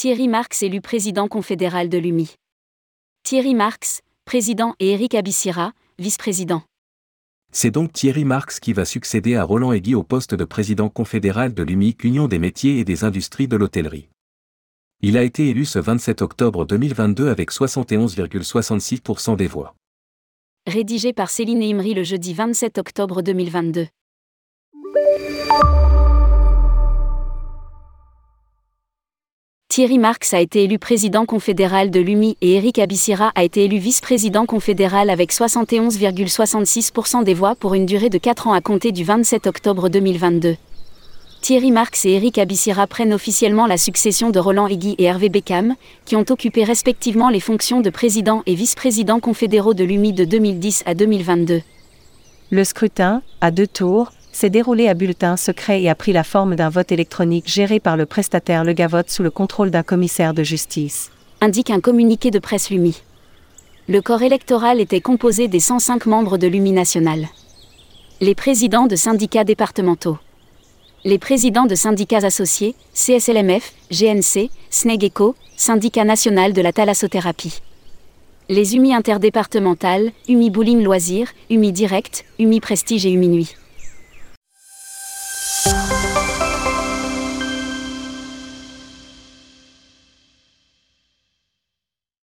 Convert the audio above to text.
Thierry Marx élu président confédéral de l'UMI. Thierry Marx, président et Éric Abissira, vice-président. C'est donc Thierry Marx qui va succéder à Roland Aiguy au poste de président confédéral de l'UMIC Union des métiers et des industries de l'hôtellerie. Il a été élu ce 27 octobre 2022 avec 71,66% des voix. Rédigé par Céline Imri le jeudi 27 octobre 2022. Thierry Marx a été élu président confédéral de l'UMI et Éric Abissira a été élu vice-président confédéral avec 71,66% des voix pour une durée de 4 ans à compter du 27 octobre 2022. Thierry Marx et Éric Abissira prennent officiellement la succession de Roland Higgy et Hervé Beckham, qui ont occupé respectivement les fonctions de président et vice-président confédéraux de l'UMI de 2010 à 2022. Le scrutin, à deux tours, s'est déroulé à bulletin secret et a pris la forme d'un vote électronique géré par le prestataire Le Gavotte sous le contrôle d'un commissaire de justice. Indique un communiqué de presse LUMI. Le corps électoral était composé des 105 membres de l'UMI national. Les présidents de syndicats départementaux. Les présidents de syndicats associés, CSLMF, GNC, SNEGECO, Syndicat national de la thalassothérapie. Les UMI interdépartementales, UMI Bowling Loisirs, UMI Direct, UMI Prestige et UMI Nuit.